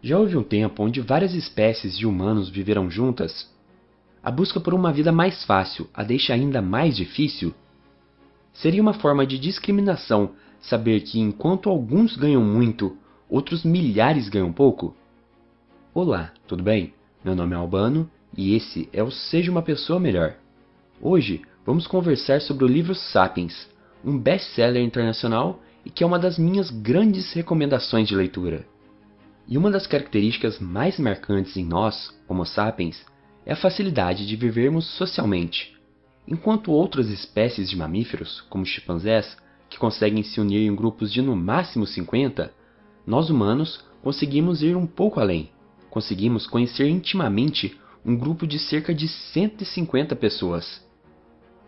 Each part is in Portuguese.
Já houve um tempo onde várias espécies de humanos viveram juntas? A busca por uma vida mais fácil a deixa ainda mais difícil? Seria uma forma de discriminação saber que enquanto alguns ganham muito, outros milhares ganham pouco? Olá, tudo bem? Meu nome é Albano e esse é o Seja uma Pessoa Melhor. Hoje vamos conversar sobre o livro Sapiens, um best-seller internacional e que é uma das minhas grandes recomendações de leitura. E uma das características mais marcantes em nós, Homo sapiens, é a facilidade de vivermos socialmente. Enquanto outras espécies de mamíferos, como chimpanzés, que conseguem se unir em grupos de no máximo 50, nós humanos conseguimos ir um pouco além. Conseguimos conhecer intimamente um grupo de cerca de 150 pessoas.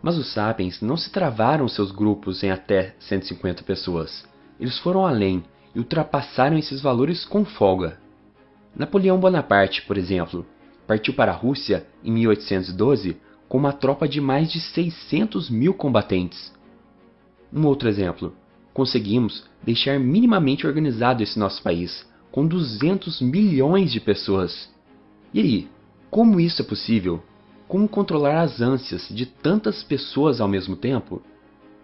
Mas os sapiens não se travaram seus grupos em até 150 pessoas. Eles foram além e ultrapassaram esses valores com folga. Napoleão Bonaparte, por exemplo, partiu para a Rússia em 1812 com uma tropa de mais de 600 mil combatentes. Um outro exemplo: conseguimos deixar minimamente organizado esse nosso país, com 200 milhões de pessoas. E aí, como isso é possível? Como controlar as ânsias de tantas pessoas ao mesmo tempo?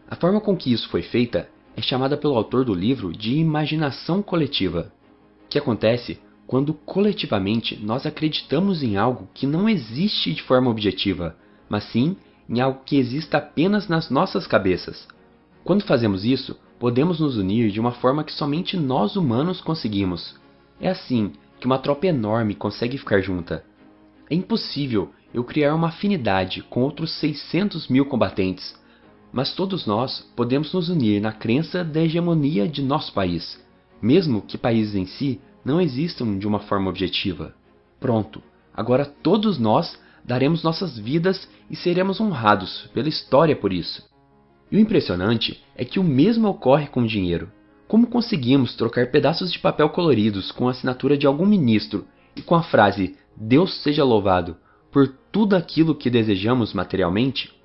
A forma com que isso foi feita é chamada pelo autor do livro de imaginação coletiva, que acontece quando coletivamente nós acreditamos em algo que não existe de forma objetiva, mas sim em algo que exista apenas nas nossas cabeças. Quando fazemos isso, podemos nos unir de uma forma que somente nós humanos conseguimos. É assim que uma tropa enorme consegue ficar junta. É impossível eu criar uma afinidade com outros 600 mil combatentes, mas todos nós podemos nos unir na crença da hegemonia de nosso país, mesmo que países em si não existam de uma forma objetiva. Pronto, agora todos nós daremos nossas vidas e seremos honrados pela história por isso. E o impressionante é que o mesmo ocorre com o dinheiro. Como conseguimos trocar pedaços de papel coloridos com a assinatura de algum ministro e com a frase Deus seja louvado por tudo aquilo que desejamos materialmente?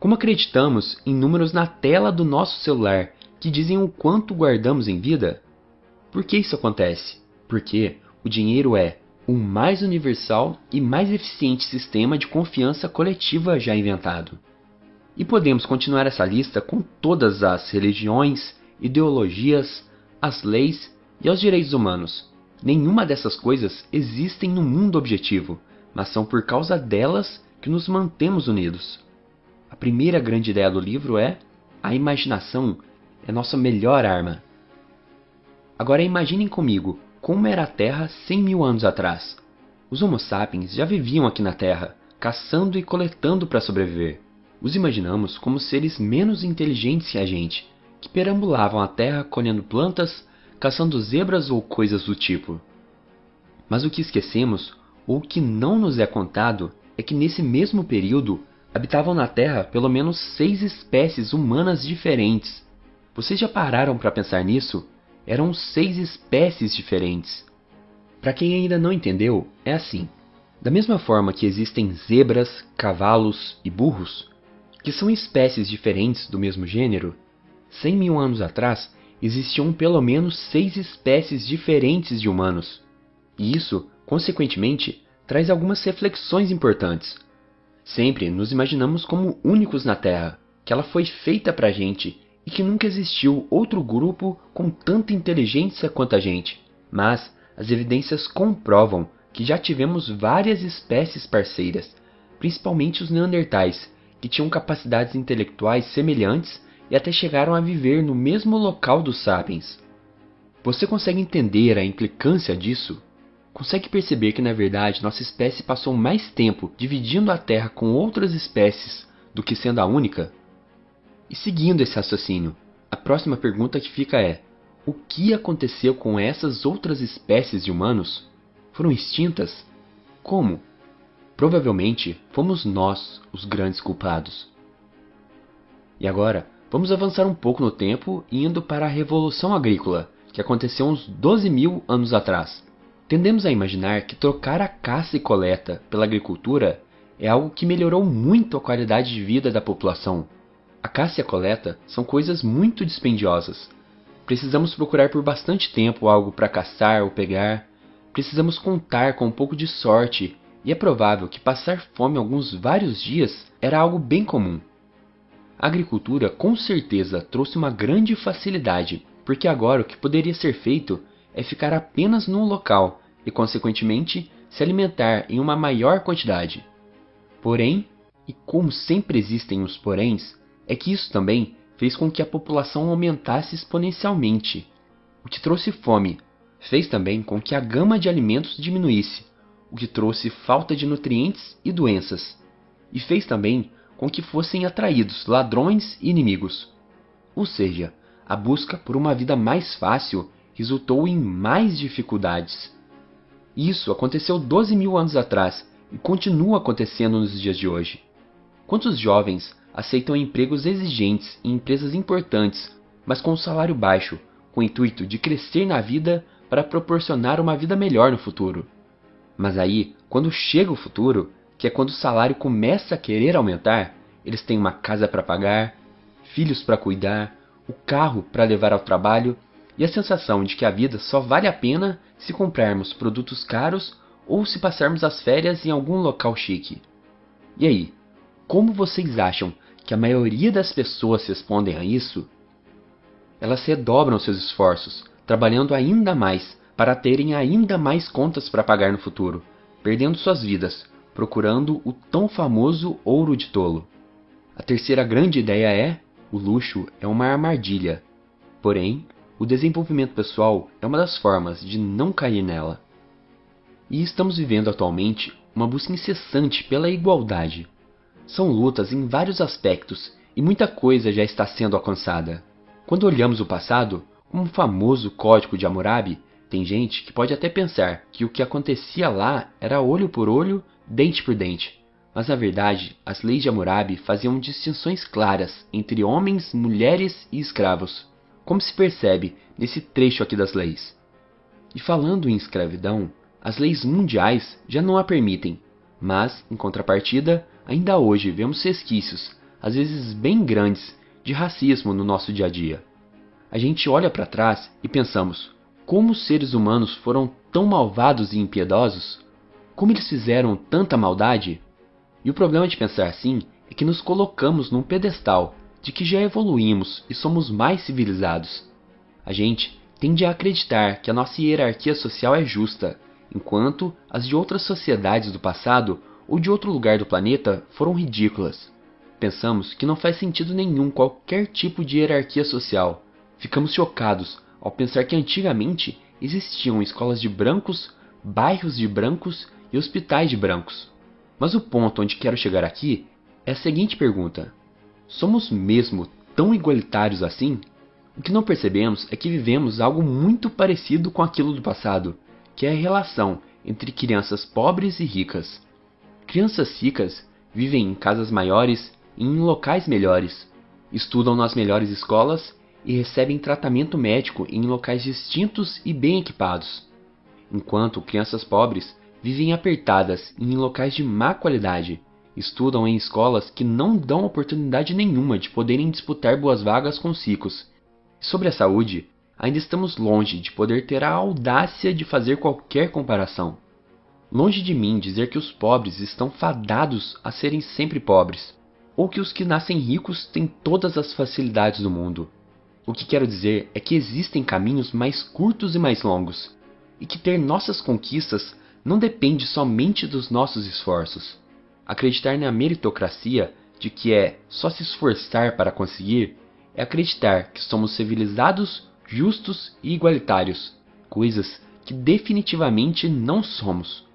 Como acreditamos em números na tela do nosso celular que dizem o quanto guardamos em vida? Por que isso acontece? Porque o dinheiro é o mais universal e mais eficiente sistema de confiança coletiva já inventado. E podemos continuar essa lista com todas as religiões, ideologias, as leis e os direitos humanos. Nenhuma dessas coisas existem no mundo objetivo, mas são por causa delas que nos mantemos unidos. Primeira grande ideia do livro é: a imaginação é nossa melhor arma. Agora imaginem comigo como era a Terra 100 mil anos atrás. Os Homo sapiens já viviam aqui na Terra, caçando e coletando para sobreviver. Os imaginamos como seres menos inteligentes que a gente, que perambulavam a Terra colhendo plantas caçando zebras ou coisas do tipo. Mas o que esquecemos, ou o que não nos é contado, é que nesse mesmo período habitavam na Terra pelo menos seis espécies humanas diferentes. Vocês já pararam para pensar nisso? Eram seis espécies diferentes. Para quem ainda não entendeu, é assim. Da mesma forma que existem zebras, cavalos e burros, que são espécies diferentes do mesmo gênero, 100 mil anos atrás existiam pelo menos seis espécies diferentes de humanos. E isso, consequentemente, traz algumas reflexões importantes. Sempre nos imaginamos como únicos na Terra, que ela foi feita para a gente e que nunca existiu outro grupo com tanta inteligência quanto a gente. Mas as evidências comprovam que já tivemos várias espécies parceiras, principalmente os neandertais, que tinham capacidades intelectuais semelhantes e até chegaram a viver no mesmo local dos sapiens. Você consegue entender a implicância disso? Consegue perceber que na verdade nossa espécie passou mais tempo dividindo a Terra com outras espécies do que sendo a única? E seguindo esse raciocínio, a próxima pergunta que fica é: o que aconteceu com essas outras espécies de humanos? Foram extintas? Como? Provavelmente fomos nós os grandes culpados. E agora, Vamos avançar um pouco no tempo indo para a Revolução Agrícola, que aconteceu uns 12 mil anos atrás. Tendemos a imaginar que trocar a caça e coleta pela agricultura é algo que melhorou muito a qualidade de vida da população. A caça e a coleta são coisas muito dispendiosas. Precisamos procurar por bastante tempo algo para caçar ou pegar. precisamos contar com um pouco de sorte, e é provável que passar fome alguns vários dias era algo bem comum. A agricultura com certeza trouxe uma grande facilidade, porque agora o que poderia ser feito é ficar apenas num local e, consequentemente, se alimentar em uma maior quantidade. Porém, e como sempre existem os poréns, é que isso também fez com que a população aumentasse exponencialmente, o que trouxe fome. Fez também com que a gama de alimentos diminuísse, o que trouxe falta de nutrientes e doenças. E fez também com que fossem atraídos ladrões e inimigos. Ou seja, a busca por uma vida mais fácil resultou em mais dificuldades. Isso aconteceu 12 mil anos atrás e continua acontecendo nos dias de hoje. Quantos jovens aceitam empregos exigentes em empresas importantes, mas com um salário baixo, com o intuito de crescer na vida para proporcionar uma vida melhor no futuro? Mas aí, quando chega o futuro, que é quando o salário começa a querer aumentar, eles têm uma casa para pagar, filhos para cuidar, o carro para levar ao trabalho e a sensação de que a vida só vale a pena se comprarmos produtos caros ou se passarmos as férias em algum local chique. E aí, como vocês acham que a maioria das pessoas respondem a isso? Elas redobram seus esforços, trabalhando ainda mais para terem ainda mais contas para pagar no futuro, perdendo suas vidas, procurando o tão famoso ouro de tolo. A terceira grande ideia é: o luxo é uma armadilha. Porém, o desenvolvimento pessoal é uma das formas de não cair nela. E estamos vivendo atualmente uma busca incessante pela igualdade. São lutas em vários aspectos e muita coisa já está sendo alcançada. Quando olhamos o passado, como o famoso Código de Hammurabi, tem gente que pode até pensar que o que acontecia lá era olho por olho, dente por dente. Mas na verdade, as leis de Hammurabi faziam distinções claras entre homens, mulheres e escravos como se percebe nesse trecho aqui das leis. E falando em escravidão, as leis mundiais já não a permitem, mas, em contrapartida, ainda hoje vemos resquícios, às vezes bem grandes, de racismo no nosso dia a dia. A gente olha para trás e pensamos: como os seres humanos foram tão malvados e impiedosos? Como eles fizeram tanta maldade? E o problema de pensar assim é que nos colocamos num pedestal de que já evoluímos e somos mais civilizados. A gente tende a acreditar que a nossa hierarquia social é justa, enquanto as de outras sociedades do passado ou de outro lugar do planeta foram ridículas. Pensamos que não faz sentido nenhum qualquer tipo de hierarquia social. Ficamos chocados ao pensar que antigamente existiam escolas de brancos, bairros de brancos e hospitais de brancos. Mas o ponto onde quero chegar aqui é a seguinte pergunta: Somos mesmo tão igualitários assim? O que não percebemos é que vivemos algo muito parecido com aquilo do passado, que é a relação entre crianças pobres e ricas. Crianças ricas vivem em casas maiores e em locais melhores, estudam nas melhores escolas e recebem tratamento médico em locais distintos e bem equipados, enquanto crianças pobres vivem apertadas em locais de má qualidade estudam em escolas que não dão oportunidade nenhuma de poderem disputar boas vagas com os ricos. Sobre a saúde, ainda estamos longe de poder ter a audácia de fazer qualquer comparação. Longe de mim dizer que os pobres estão fadados a serem sempre pobres, ou que os que nascem ricos têm todas as facilidades do mundo. O que quero dizer é que existem caminhos mais curtos e mais longos, e que ter nossas conquistas não depende somente dos nossos esforços. Acreditar na meritocracia, de que é só se esforçar para conseguir, é acreditar que somos civilizados, justos e igualitários, coisas que definitivamente não somos.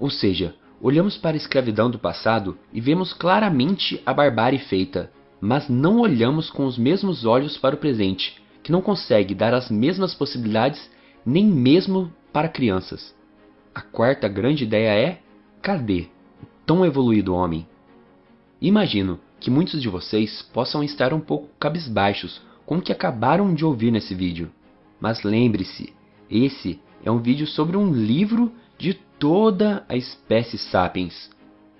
Ou seja, olhamos para a escravidão do passado e vemos claramente a barbárie feita, mas não olhamos com os mesmos olhos para o presente, que não consegue dar as mesmas possibilidades nem mesmo para crianças. A quarta grande ideia é: cadê? Tão evoluído homem. Imagino que muitos de vocês possam estar um pouco cabisbaixos com o que acabaram de ouvir nesse vídeo. Mas lembre-se, esse é um vídeo sobre um livro de toda a espécie Sapiens.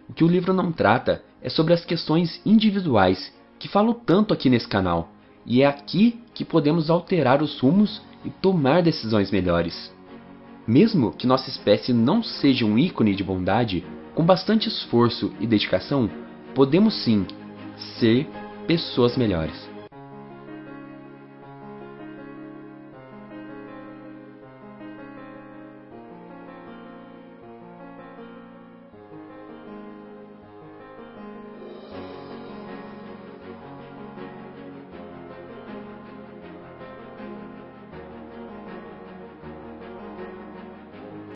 O que o livro não trata é sobre as questões individuais que falo tanto aqui nesse canal, e é aqui que podemos alterar os rumos e tomar decisões melhores. Mesmo que nossa espécie não seja um ícone de bondade, com bastante esforço e dedicação, podemos sim ser pessoas melhores.